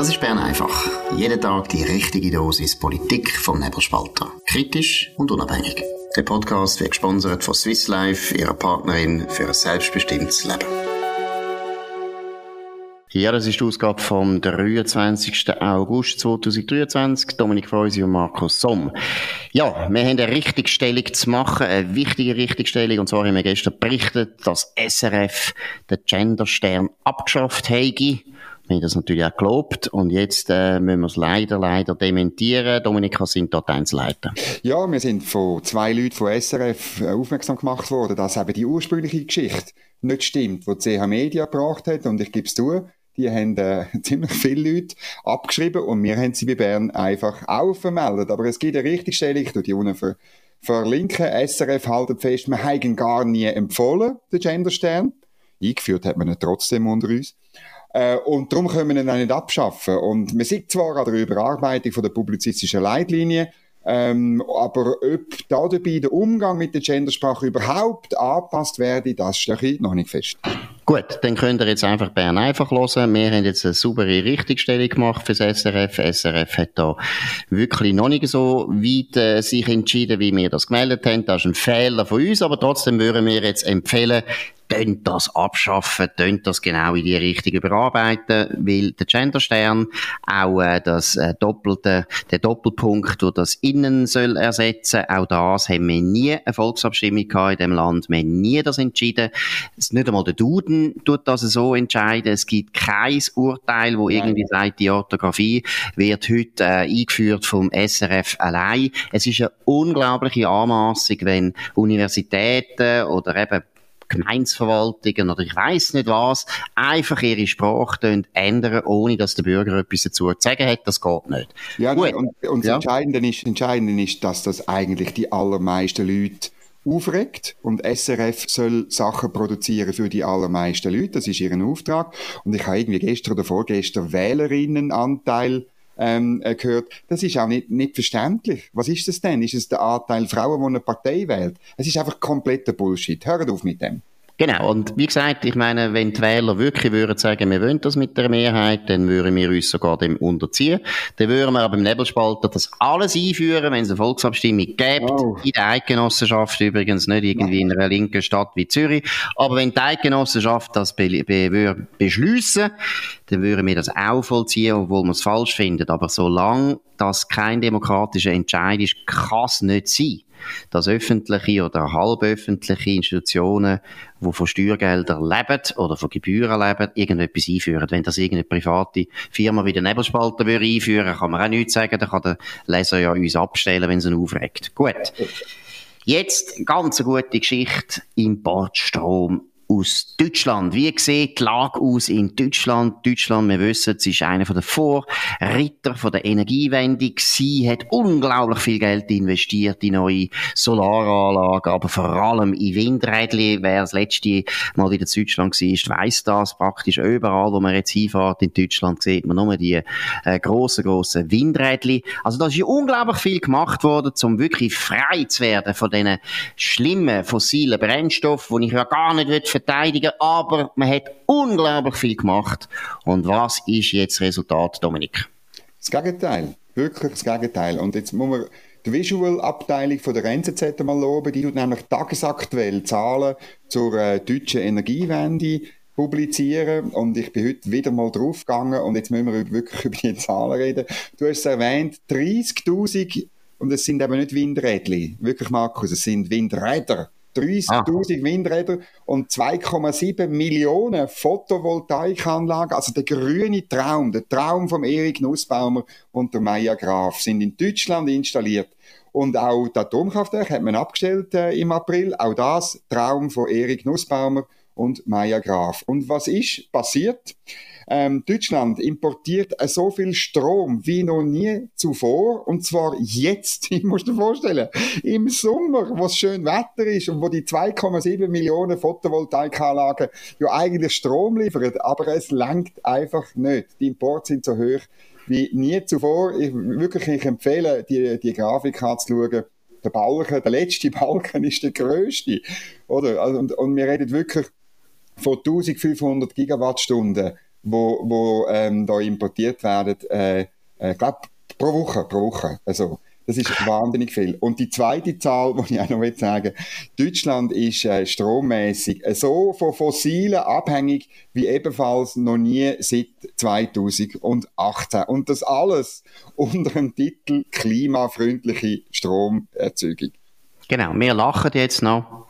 Das ist Bern einfach. Jeden Tag die richtige Dosis Politik vom Nebelspalter. Kritisch und unabhängig. Der Podcast wird gesponsert von Swiss Life, ihrer Partnerin für ein selbstbestimmtes Leben. Ja, das ist die Ausgabe vom 23. August 2023. Dominik Freusi und Markus Somm. Ja, wir haben eine Richtigstellung zu machen, eine wichtige Richtigstellung. Und zwar haben wir gestern berichtet, dass SRF den Genderstern abgeschafft hätte. Wir haben das natürlich auch gelobt und jetzt äh, müssen wir es leider, leider dementieren. Dominika, sind dort Einzelheiten? Ja, wir sind von zwei Leuten von SRF aufmerksam gemacht worden, dass eben die ursprüngliche Geschichte nicht stimmt, die CH Media gebracht hat und ich gebe es zu, die haben äh, ziemlich viele Leute abgeschrieben und wir haben sie bei Bern einfach auch vermeldet. Aber es gibt eine Richtigstellung, ich tue die unten ver verlinken. SRF haltet fest, wir haben gar nie empfohlen, den Genderstern. Eingeführt hat man ihn trotzdem unter uns. Äh, und darum können wir ihn auch nicht abschaffen. Und wir sind zwar an der Überarbeitung von der publizistischen Leitlinie, ähm, aber ob da dabei der Umgang mit der Gendersprache überhaupt angepasst werde, das stehe ich noch nicht fest. Gut, dann könnt ihr jetzt einfach Bern einfach hören. Wir haben jetzt eine saubere Richtigstellung gemacht fürs SRF. SRF hat da wirklich noch nicht so weit äh, sich entschieden, wie wir das gemeldet haben. Das ist ein Fehler von uns, aber trotzdem würden wir jetzt empfehlen, tönt das abschaffen, tönt das genau in die Richtung überarbeiten, weil der Genderstern auch äh, das äh, doppelte, der Doppelpunkt, wo das Innen soll ersetzen, auch das haben wir nie eine Volksabstimmung gehabt in dem Land, wir haben nie das entschieden. Es ist nicht einmal der Duden tut das so entscheiden. Es gibt kein Urteil, wo irgendwie sagt, die Orthographie wird heute äh, eingeführt vom SRF allein. Es ist eine unglaubliche Anmaßung, wenn Universitäten oder eben Gemeinsverwaltungen oder ich weiß nicht was, einfach ihre Sprache ändern, ohne dass der Bürger etwas dazu zu sagen hat. Das geht nicht. Ja, Gut. und, und ja. das Entscheidende ist, Entscheidende ist, dass das eigentlich die allermeisten Leute aufregt und SRF soll Sachen produzieren für die allermeisten Leute. Das ist ihren Auftrag. Und ich habe irgendwie gestern oder vorgestern Wählerinnenanteil ähm, äh, gehört. Das ist auch nicht, nicht verständlich. Was ist das denn? Ist es der Anteil Frauen, die eine Partei wählt? Es ist einfach kompletter Bullshit. Hört auf mit dem. Genau, und wie gesagt, ich meine, wenn die Wähler wirklich würden sagen, wir wollen das mit der Mehrheit, dann würden wir uns sogar dem unterziehen. Dann würden wir aber im Nebelspalter das alles einführen, wenn es eine Volksabstimmung gibt, oh. in der Eidgenossenschaft übrigens, nicht irgendwie in einer linken Stadt wie Zürich, aber wenn die Eidgenossenschaft das be be beschliessen, dann würden wir das auch vollziehen, obwohl wir es falsch finden. Aber solange das kein demokratischer Entscheid ist, kann es nicht sein dass öffentliche oder halböffentliche Institutionen, die von Steuergeldern leben oder von Gebühren leben, irgendetwas einführen. Wenn das irgendeine private Firma wie der Nebelspalter würde einführen, kann man auch nichts sagen, dann kann der Leser ja uns abstellen, wenn es ihn aufregt. Gut. Jetzt ganz eine gute Geschichte. Importstrom aus Deutschland. Wie sieht die Lage aus in Deutschland? Deutschland, wir wissen, sie ist einer der Vorritter von der Energiewende. Sie hat unglaublich viel Geld investiert in neue Solaranlagen, aber vor allem in Windrädchen. Wer das letzte Mal in Deutschland war, weiss das. Praktisch überall, wo man jetzt hinfährt in Deutschland, sieht man nur die äh, grossen, grossen Windrädchen. Also da ist ja unglaublich viel gemacht worden, um wirklich frei zu werden von diesen schlimmen fossilen Brennstoffen, die ich ja gar nicht verteidigen, aber man hat unglaublich viel gemacht. Und was ist jetzt das Resultat, Dominik? Das Gegenteil. Wirklich das Gegenteil. Und jetzt muss man die Visual-Abteilung der NZZ mal loben. Die tut nämlich tagesaktuell Zahlen zur äh, deutschen Energiewende publizieren und ich bin heute wieder mal draufgegangen und jetzt müssen wir wirklich über die Zahlen reden. Du hast es erwähnt, 30.000 und es sind eben nicht Windräder, wirklich Markus, es sind Windräder. 30.000 ah. Windräder und 2,7 Millionen Photovoltaikanlagen. Also der grüne Traum, der Traum von Erik Nussbaumer und der Maya Graf sind in Deutschland installiert. Und auch das Atomkraftwerk hat man abgestellt äh, im April. Auch das Traum von Erik Nussbaumer und Maya Graf. Und was ist passiert? Ähm, Deutschland importiert so viel Strom wie noch nie zuvor. Und zwar jetzt, ich muss dir vorstellen, im Sommer, wo es schön Wetter ist und wo die 2,7 Millionen Photovoltaikanlagen ja eigentlich Strom liefern. Aber es langt einfach nicht. Die Importe sind so hoch wie nie zuvor. Ich, wirklich, ich empfehle, die, die Grafik anzuschauen der Balken, der letzte Balken ist der größte, oder? Also, und, und wir reden wirklich von 1500 Gigawattstunden wo, wo ähm, da importiert werden, äh, äh, glaub, pro Woche, pro Woche. Also, das ist wahnsinnig viel. Und die zweite Zahl, die ich auch noch sagen will, Deutschland ist äh, strommäßig so von Fossilen abhängig wie ebenfalls noch nie seit 2018. Und das alles unter dem Titel klimafreundliche Stromerzeugung. Genau, wir lachen jetzt noch,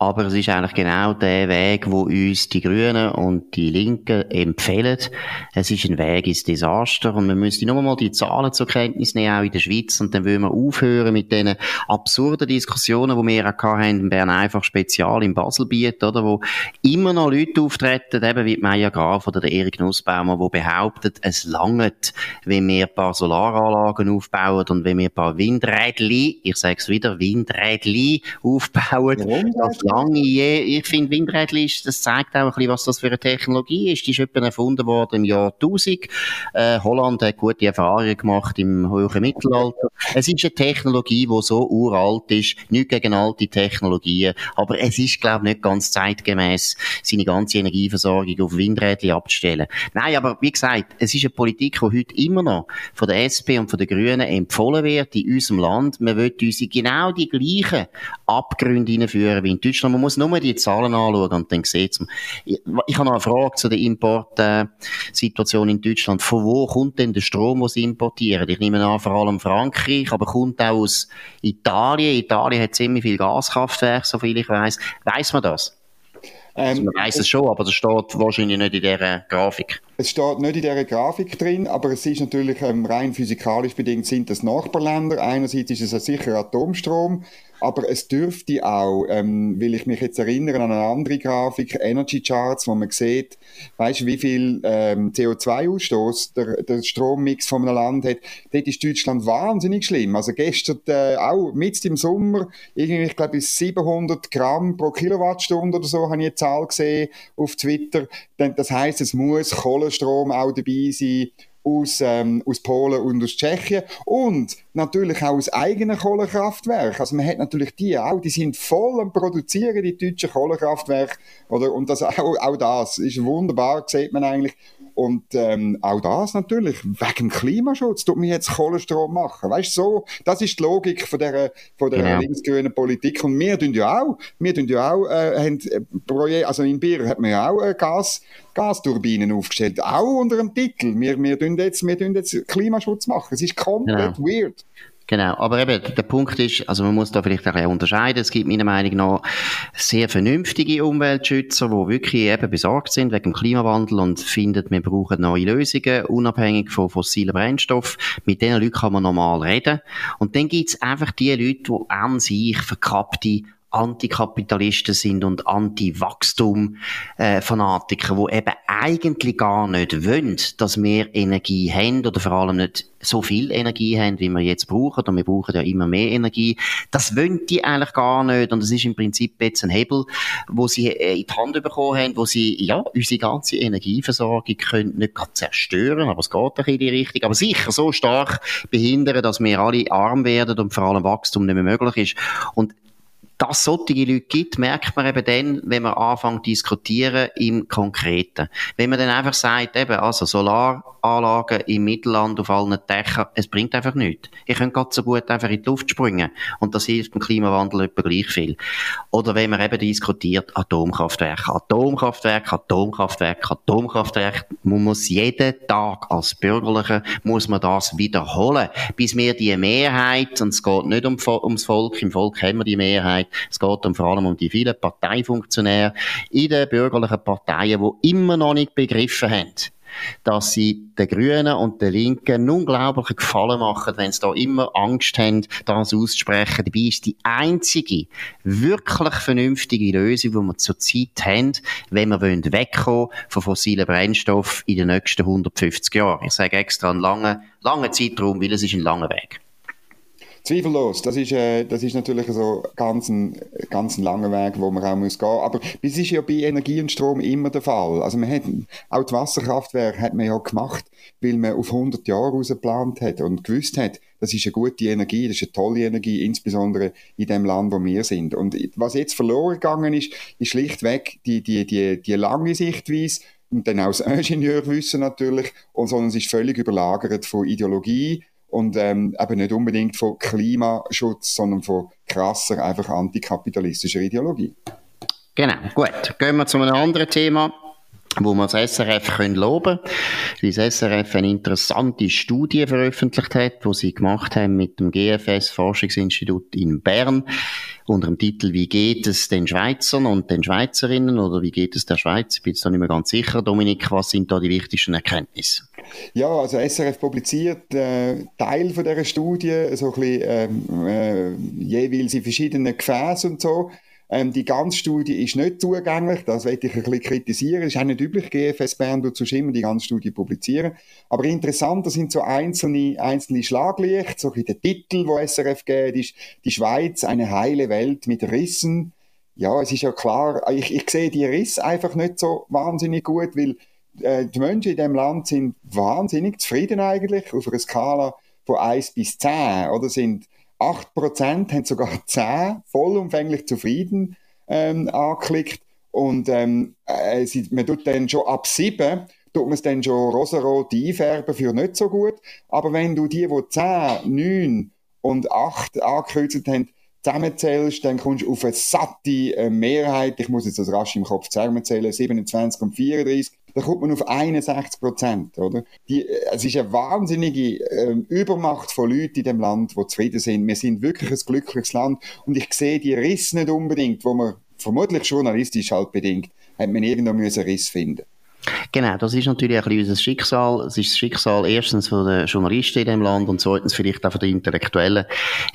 aber es ist eigentlich genau der Weg, wo uns die Grünen und die Linken empfehlen. Es ist ein Weg ins Desaster und man müsste nur mal die Zahlen zur Kenntnis nehmen, auch in der Schweiz, und dann würden wir aufhören mit diesen absurden Diskussionen, die wir auch hatten in Bern einfach spezial im Baselbiet, oder, wo immer noch Leute auftreten, eben wie Maya Graf oder der Erik Nussbaumer, die behaupten, es langt, wenn wir ein paar Solaranlagen aufbauen und wenn wir ein paar Windrädchen, ich sage es wieder, Windrädchen aufbauen. Das lange je, ich finde Windrädchen ist, das zeigt auch ein bisschen, was das für eine Technologie ist. Die ist etwa erfunden worden im Jahr 1000. Äh, Holland hat gute Erfahrungen gemacht im hohen Mittelalter. Es ist eine Technologie, die so uralt ist, nicht gegen alte Technologien, aber es ist, glaube ich, nicht ganz zeitgemäß, seine ganze Energieversorgung auf Windrädchen abzustellen. Nein, aber wie gesagt, es ist eine Politik, die heute immer noch von der SP und von den Grünen empfohlen wird in unserem Land. Man will uns genau die gleiche gleichen Abgründe hineinführen wie in Deutschland. Man muss nur die Zahlen anschauen und dann sieht man. Ich, ich habe noch eine Frage zu der Importsituation in Deutschland. Von wo kommt denn der Strom, den sie importieren? Ich nehme an, vor allem Frankreich, aber kommt auch aus Italien. Italien hat ziemlich viel Gaskraftwerke, soviel ich weiß. Weiß man das? Also man weiß es schon, aber das steht wahrscheinlich nicht in dieser Grafik. Es steht nicht in dieser Grafik drin, aber es ist natürlich ähm, rein physikalisch bedingt sind das Nachbarländer. Einerseits ist es ein sicher Atomstrom, aber es dürfte auch, ähm, will ich mich jetzt erinnern an eine andere Grafik, Energy Charts, wo man sieht, weißt wie viel ähm, CO2-Ausstoß der, der Strommix von einem Land hat. Dort ist Deutschland wahnsinnig schlimm. Also gestern äh, auch mit im Sommer, irgendwie, ich glaube, bis 700 Gramm pro Kilowattstunde oder so, habe ich eine Zahl gesehen auf Twitter. Das heißt, es muss Kohlenstrom auch dabei sein aus, ähm, aus Polen und aus Tschechien und natürlich auch aus eigenen Kohlekraftwerken. Also man hat natürlich die auch, die sind voll am Produzieren, die deutschen Kohlekraftwerke. Oder? Und das, auch, auch das ist wunderbar, sieht man eigentlich. Und ähm, auch das natürlich, wegen Klimaschutz, tut man jetzt Kohlenstrom machen. Weißt du, so, das ist die Logik von der, von der genau. linksgrünen Politik. Und wir tun ja auch, wir tun ja auch, äh, haben äh, Projekt, also in Bier hat man ja auch äh, Gas, Gasturbinen aufgestellt, auch unter dem Titel. Wir, wir tun jetzt, wir tun jetzt Klimaschutz machen. Es ist komplett genau. weird. Genau, aber eben, der Punkt ist, also man muss da vielleicht ein bisschen unterscheiden. Es gibt meiner Meinung nach sehr vernünftige Umweltschützer, die wirklich eben besorgt sind wegen dem Klimawandel und finden, wir brauchen neue Lösungen, unabhängig von fossilen Brennstoffen. Mit diesen Leuten kann man normal reden. Und dann gibt's einfach die Leute, die an sich verkappte Antikapitalisten sind und Anti-Wachstum-Fanatiker, äh, die eben eigentlich gar nicht wollen, dass wir Energie haben oder vor allem nicht so viel Energie haben, wie wir jetzt brauchen, und wir brauchen ja immer mehr Energie. Das wollen die eigentlich gar nicht und es ist im Prinzip jetzt ein Hebel, wo sie äh, in die Hand bekommen haben, wo sie, ja, unsere ganze Energieversorgung können nicht gerade zerstören, aber es geht doch in die Richtung, aber sicher so stark behindern, dass wir alle arm werden und vor allem Wachstum nicht mehr möglich ist. Und dass solche Leute gibt, merkt man eben dann, wenn man anfängt zu diskutieren im Konkreten. Wenn man dann einfach sagt, eben, also Solaranlagen im Mittelland auf allen Dächern, es bringt einfach nichts. Ihr könnt gerade so gut einfach in die Luft springen. Und das hilft dem Klimawandel etwa gleich viel. Oder wenn man eben diskutiert, Atomkraftwerke, Atomkraftwerke, Atomkraftwerke, Atomkraftwerke, man muss jeden Tag als Bürgerliche, muss man das wiederholen, bis wir die Mehrheit, und es geht nicht um, ums Volk, im Volk haben wir die Mehrheit, es geht um, vor allem um die vielen Parteifunktionäre in den bürgerlichen Parteien, die immer noch nicht begriffen haben, dass sie den Grünen und den Linken einen unglaublichen Gefallen machen, wenn sie da immer Angst haben, das auszusprechen. Dabei ist die einzige wirklich vernünftige Lösung, die wir zurzeit haben, wenn wir wegkommen von fossilen Brennstoffen in den nächsten 150 Jahren. Ich sage extra einen langen, langen Zeitraum, weil es ist ein langer Weg. Zweifellos, das ist, äh, das ist natürlich so ganz ein, ganz ein langer Weg, wo man auch muss gehen. Aber das ist ja bei Energie und Strom immer der Fall. Also man hat, auch die Wasserkraftwerke hat man ja gemacht, weil man auf 100 Jahre rausgeplant hat und gewusst hat, das ist eine gute Energie, das ist eine tolle Energie, insbesondere in dem Land, wo wir sind. Und was jetzt verloren gegangen ist, ist schlichtweg die, die, die, die lange Sichtweise, und dann auch das Ingenieurwissen natürlich, und, sondern es ist völlig überlagert von Ideologie und ähm, eben nicht unbedingt von Klimaschutz, sondern von krasser, einfach antikapitalistischer Ideologie. Genau, gut. Gehen wir zu einem anderen Thema wo wir das SRF können loben können. Das SRF eine interessante Studie veröffentlicht hat, wo sie gemacht haben mit dem GFS Forschungsinstitut in Bern unter dem Titel Wie geht es den Schweizern und den Schweizerinnen oder wie geht es der Schweiz? Ich bin jetzt da nicht mehr ganz sicher. Dominik, was sind da die wichtigsten Erkenntnisse? Ja, also SRF publiziert äh, Teil von dieser Studie, so ein bisschen ähm, äh, jeweils in verschiedenen Gefäßen und so. Ähm, die ganze Studie ist nicht zugänglich, das werde ich ein bisschen kritisieren. Es ist auch nicht üblich, GFS Bern zu immer die ganze Studie publizieren. Aber interessant, das sind so einzelne, einzelne Schlaglichter, so ein der Titel, wo SRF geht, ist «Die Schweiz, eine heile Welt mit Rissen». Ja, es ist ja klar, ich, ich sehe die Risse einfach nicht so wahnsinnig gut, weil äh, die Menschen in diesem Land sind wahnsinnig zufrieden eigentlich, auf einer Skala von 1 bis 10, oder sind 8% haben sogar 10 vollumfänglich zufrieden ähm, angeklickt. Und ähm, äh, man tut dann schon ab 7 tut man es dann schon rosarot einfärben für nicht so gut. Aber wenn du die, die 10, 9 und 8 angekreuzt haben, zusammenzählst, dann kommst du auf eine satte äh, Mehrheit. Ich muss jetzt das rasch im Kopf zusammenzählen, 27 und 34 da kommt man auf 61 Prozent, oder? Die, äh, es ist eine wahnsinnige äh, Übermacht von Leuten in dem Land, die zufrieden sind. Wir sind wirklich ein glückliches Land und ich sehe die Risse nicht unbedingt, wo man vermutlich journalistisch halt bedingt, hat man irgendwo einen Riss finden Genau, das ist natürlich ein bisschen unser Schicksal. Es ist das Schicksal erstens von den Journalisten in dem Land und zweitens vielleicht auch von den Intellektuellen.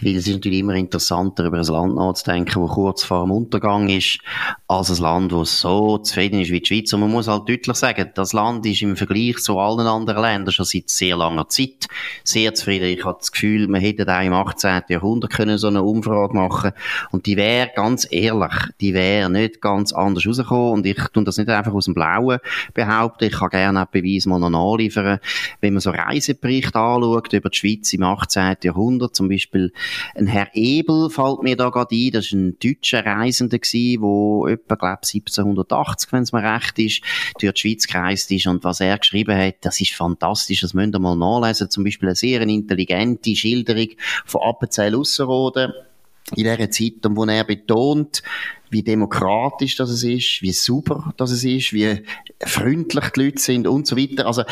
Weil es ist natürlich immer interessanter, über ein Land nachzudenken, das kurz vor dem Untergang ist, als ein Land, das so zufrieden ist wie die Schweiz. Und man muss halt deutlich sagen, das Land ist im Vergleich zu allen anderen Ländern schon seit sehr langer Zeit sehr zufrieden. Ich habe das Gefühl, man hätte da im 18. Jahrhundert können so eine Umfrage machen und die wäre ganz ehrlich, die wäre nicht ganz anders rausgekommen und ich tue das nicht einfach aus dem Blauen behaupten. Ich kann gerne auch Beweise mal noch nachliefern. Wenn man so Reiseberichte anschaut über die Schweiz im 18. Jahrhundert, zum Beispiel ein Herr Ebel fällt mir da gerade ein, das war ein deutscher Reisender wo etwa, glaube 1780, wenn es mir recht ist, durch die Schweiz gereist ist und was er geschrieben hat, das ist fantastisch, das müsst ihr mal nachlesen. Zum Beispiel eine sehr intelligente Schilderung von Appenzell Ausserrhoden in dieser Zeit, wo er betont, wie demokratisch das ist, wie super das ist, wie freundlich die Leute sind und so weiter. Also,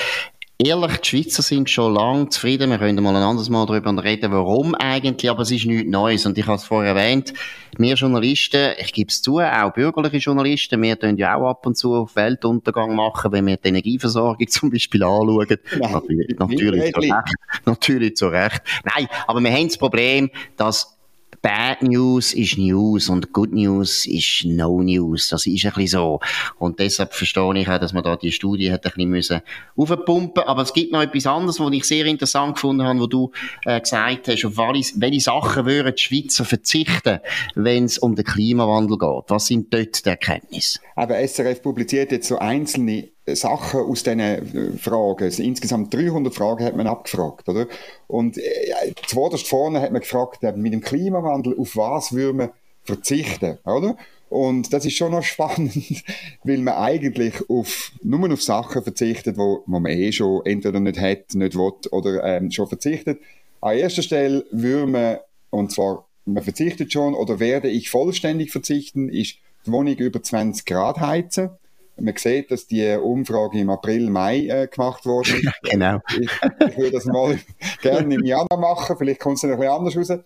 ehrlich, die Schweizer sind schon lange zufrieden. Wir können mal ein anderes Mal darüber reden, warum eigentlich, aber es ist nichts Neues. Und ich habe es vorher erwähnt, wir Journalisten, ich gebe es zu, auch bürgerliche Journalisten, wir tun ja auch ab und zu auf Weltuntergang machen, wenn wir die Energieversorgung zum Beispiel anschauen. Nein, natürlich, natürlich, zu Recht. Natürlich zu Recht. Nein, aber wir haben das Problem, dass Bad News ist News und Good News ist No News. Das ist ein bisschen so. Und deshalb verstehe ich auch, dass man da die Studie hat ein bisschen müssen aufpumpen. Aber es gibt noch etwas anderes, was ich sehr interessant gefunden habe, wo du äh, gesagt hast, auf welche, welche Sachen würden die Schweizer verzichten, wenn es um den Klimawandel geht. Was sind dort die Erkenntnisse? Aber SRF publiziert jetzt so einzelne Sachen aus diesen äh, Fragen. Also insgesamt 300 Fragen hat man abgefragt, oder? Und äh, zuvorderst vorne hat man gefragt, äh, mit dem Klimawandel, auf was würde man verzichten, oder? Und das ist schon noch spannend, weil man eigentlich auf, nur auf Sachen verzichtet, wo man eh schon entweder nicht hat, nicht will oder ähm, schon verzichtet. An erster Stelle würde man, und zwar, man verzichtet schon oder werde ich vollständig verzichten, ist die Wohnung über 20 Grad heizen. Man sieht, dass die Umfrage im April, Mai äh, gemacht wurde. genau. Ich, ich würde das mal gerne im Januar machen, vielleicht kommt es dann ein bisschen anders raus.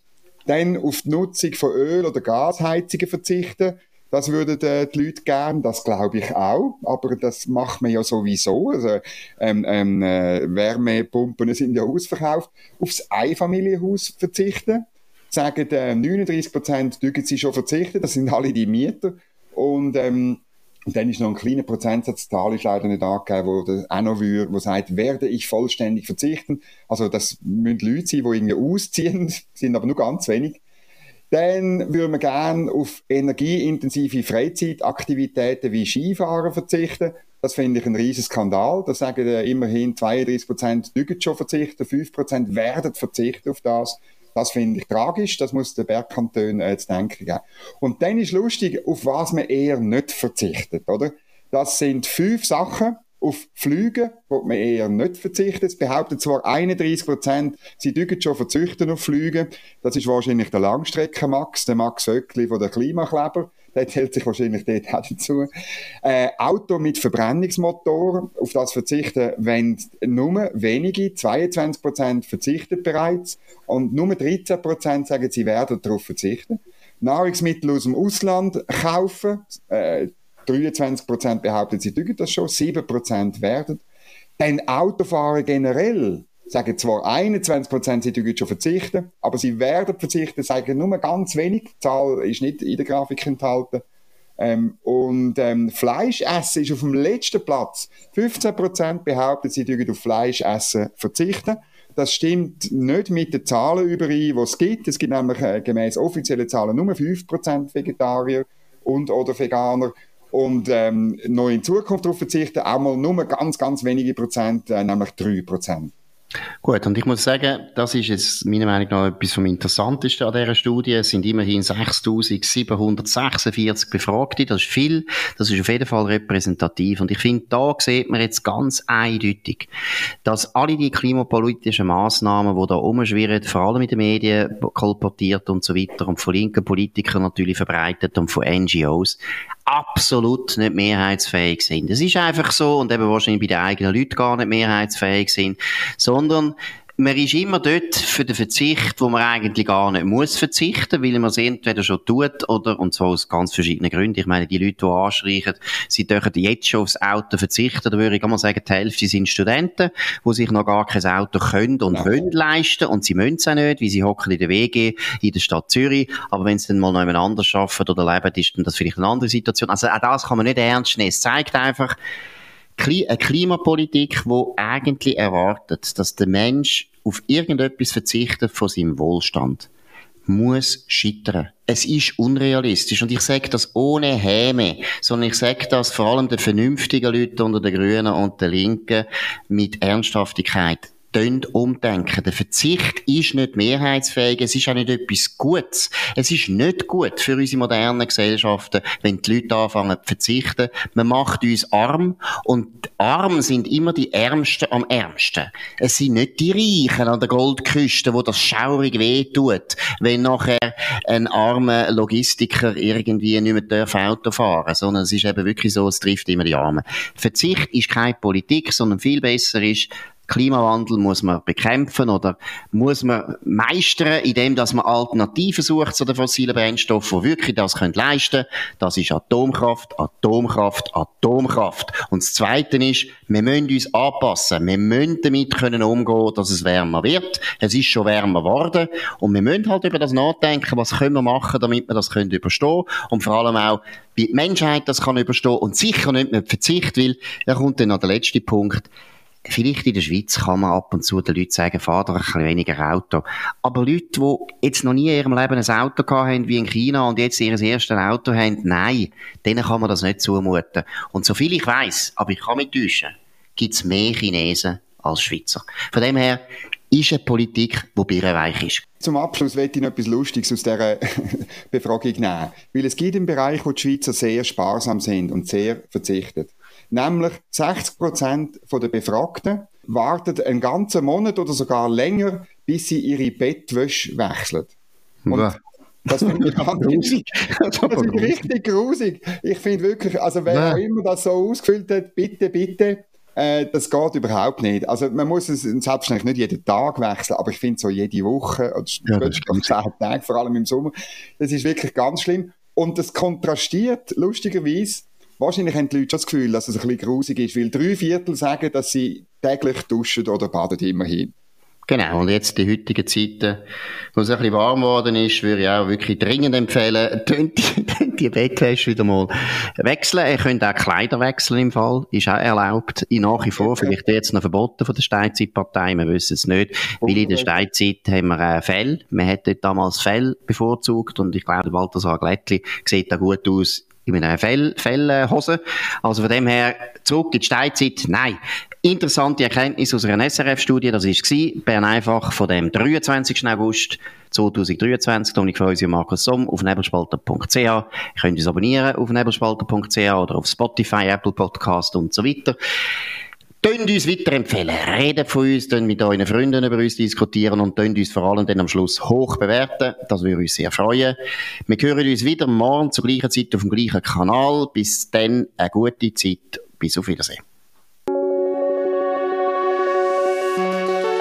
Dann auf die Nutzung von Öl- oder Gasheizungen verzichten. Das würden äh, die Leute gerne, das glaube ich auch, aber das macht man ja sowieso. Also, ähm, ähm, äh, Wärmepumpen sind ja ausverkauft. Aufs Einfamilienhaus verzichten. Sagen äh, 39 Prozent, sie schon verzichten, das sind alle die Mieter. Und ähm, und dann ist noch ein kleiner Prozentsatz, Zahl ist leider nicht angegeben, wo das auch noch würde, wo sagt, werde ich vollständig verzichten. Also das müssen Leute sein, die irgendwie ausziehen, sind aber nur ganz wenig. Dann würden wir gerne auf energieintensive Freizeitaktivitäten wie Skifahren verzichten. Das finde ich ein riesen Skandal. Da sagen immerhin 32 Prozent schon verzichten, 5 Prozent werden verzichten auf das. Das finde ich tragisch, das muss der Bergkanton äh, zu denken geben. Und dann ist lustig, auf was man eher nicht verzichtet, oder? Das sind fünf Sachen, Auf Flüge wird man eher nicht verzichten. Es behauptet zwar 31 Prozent, sie dürfen schon verzichten auf Flüge. Das ist wahrscheinlich der Langstrecken-Max, der Max Höckli von der Klimakleber. Der hält sich wahrscheinlich dort auch dazu. Äh, Auto mit Verbrennungsmotor, auf das verzichten wenn nur wenige, 22 Prozent verzichten bereits und nur 13 Prozent sagen, sie werden darauf verzichten. Nahrungsmittel aus dem Ausland kaufen, äh, 23% behaupten, sie tun das schon, 7% werden. Dann Autofahren generell sagen zwar 21% sie tun schon verzichten, aber sie werden verzichten, sagen nur ganz wenig. Die Zahl ist nicht in der Grafik enthalten. Ähm, und ähm, Fleisch essen ist auf dem letzten Platz. 15% behaupten, sie tun auf Fleisch essen verzichten. Das stimmt nicht mit den Zahlen überein, die es gibt. Es gibt nämlich äh, gemäß offiziellen Zahlen nur 5% Vegetarier und oder Veganer und ähm, noch in Zukunft darauf verzichten, auch mal nur ganz, ganz wenige Prozent, äh, nämlich drei Prozent. Gut, und ich muss sagen, das ist jetzt meiner Meinung nach etwas vom Interessantesten an dieser Studie. Es sind immerhin 6.746 Befragte. Das ist viel. Das ist auf jeden Fall repräsentativ. Und ich finde, da sieht man jetzt ganz eindeutig, dass alle die klimapolitischen Massnahmen, die da umschwirren, vor allem in den Medien kolportiert und so weiter und von linken Politikern natürlich verbreitet und von NGOs, absolut nicht mehrheitsfähig sind. Es ist einfach so und eben wahrscheinlich bei den eigenen Leuten gar nicht mehrheitsfähig sind, sondern man ist immer dort für den Verzicht, wo man eigentlich gar nicht muss verzichten, weil man es entweder schon tut oder, und zwar aus ganz verschiedenen Gründen. Ich meine, die Leute, die anschreien, sie dürfen jetzt schon aufs Auto verzichten, da würde ich mal sagen, die Hälfte sind Studenten, die sich noch gar kein Auto können und ja. wollen leisten und sie müssen es auch nicht, weil sie hocken in der WG in der Stadt Zürich, aber wenn sie dann mal noch jemand anders arbeiten oder leben, ist dann das vielleicht eine andere Situation. Also auch das kann man nicht ernst nehmen. Es zeigt einfach, eine Klimapolitik, die eigentlich erwartet, dass der Mensch auf irgendetwas verzichtet von seinem Wohlstand, muss scheitern. Es ist unrealistisch. Und ich sage das ohne Häme, sondern ich sage das vor allem den vernünftigen Leuten unter den Grünen und den Linken mit Ernsthaftigkeit umdenken. Der Verzicht ist nicht mehrheitsfähig, es ist auch nicht etwas Gutes. Es ist nicht gut für unsere modernen Gesellschaften, wenn die Leute anfangen zu verzichten. Man macht uns arm und arm sind immer die Ärmsten am ärmsten. Es sind nicht die Reichen an der Goldküste, wo das schaurig wehtut, wenn nachher ein armer Logistiker irgendwie nicht mehr Auto fahren darf, sondern es ist eben wirklich so, es trifft immer die Armen. Verzicht ist keine Politik, sondern viel besser ist, Klimawandel muss man bekämpfen oder muss man meistern, indem dass man Alternativen sucht zu den fossilen Brennstoffen, die wirklich das können leisten Das ist Atomkraft, Atomkraft, Atomkraft. Und das Zweite ist, wir müssen uns anpassen. Wir müssen damit können umgehen, dass es wärmer wird. Es ist schon wärmer geworden. Und wir müssen halt über das nachdenken, was können wir machen, damit wir das können überstehen und vor allem auch, wie die Menschheit das kann überstehen und sicher nicht mit Verzicht, weil da kommt dann noch der letzte Punkt Vielleicht in der Schweiz kann man ab und zu den Leuten sagen, fahr doch ein bisschen weniger Auto. Aber Leute, die jetzt noch nie in ihrem Leben ein Auto haben, wie in China, und jetzt ihr erstes Auto haben, nein, denen kann man das nicht zumuten. Und so viel ich weiß, aber ich kann mich täuschen, gibt es mehr Chinesen als Schweizer. Von dem her ist eine Politik, die birrenweich ist. Zum Abschluss möchte ich noch etwas Lustiges aus dieser Befragung nehmen. Weil es gibt einen Bereich, wo die Schweizer sehr sparsam sind und sehr verzichtet. Nämlich 60 Prozent der Befragten warten einen ganzen Monat oder sogar länger, bis sie ihre Bettwäsche wechseln. Das finde ich ganz grusig. Das ist richtig grusig. Ich finde wirklich, also wer auch immer das so ausgefüllt hat, bitte, bitte, äh, das geht überhaupt nicht. Also man muss es selbstverständlich nicht jeden Tag wechseln, aber ich finde so jede Woche, oder ja, zehn Tage, vor allem im Sommer, das ist wirklich ganz schlimm. Und das kontrastiert lustigerweise Wahrscheinlich haben die Leute schon das Gefühl, dass es ein bisschen grusig ist, weil drei Viertel sagen, dass sie täglich duschen oder baden immerhin. Genau, und jetzt die heutigen Zeiten, wo es ein bisschen warm geworden ist, würde ich auch wirklich dringend empfehlen, die, die Bettwäsche wieder mal wechseln. Ihr könnt auch Kleider wechseln im Fall, ist auch erlaubt. In nach wie vor, vielleicht jetzt noch verboten von der Steinzeitpartei, wir wissen es nicht, weil in der Steinzeit haben wir äh, Fell, man hat dort damals Fell bevorzugt und ich glaube, Balthasar Glättli sieht da gut aus in einer Fell, Fellhose. Also von dem her, zurück in die Steinzeit, nein. Interessante Erkenntnis aus einer SRF-Studie, das war Bern einfach von dem 23. August 2023, Dominik Freusi und Markus Somm auf nebelspalter.ch. Ihr könnt uns abonnieren auf nebelspalter.ch oder auf Spotify, Apple Podcast und so weiter. Tönt uns weiterempfehlen, redet von uns, mit euren Freunden über uns diskutieren und tönt uns vor allem dann am Schluss hoch bewerten. Das würde uns sehr freuen. Wir hören uns wieder morgen zur gleichen Zeit auf dem gleichen Kanal. Bis dann eine gute Zeit. Bis auf Wiedersehen.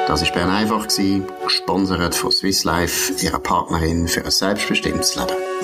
Das war Bern einfach, gesponsert von Swiss Life, ihrer Partnerin für ein selbstbestimmtes Leben.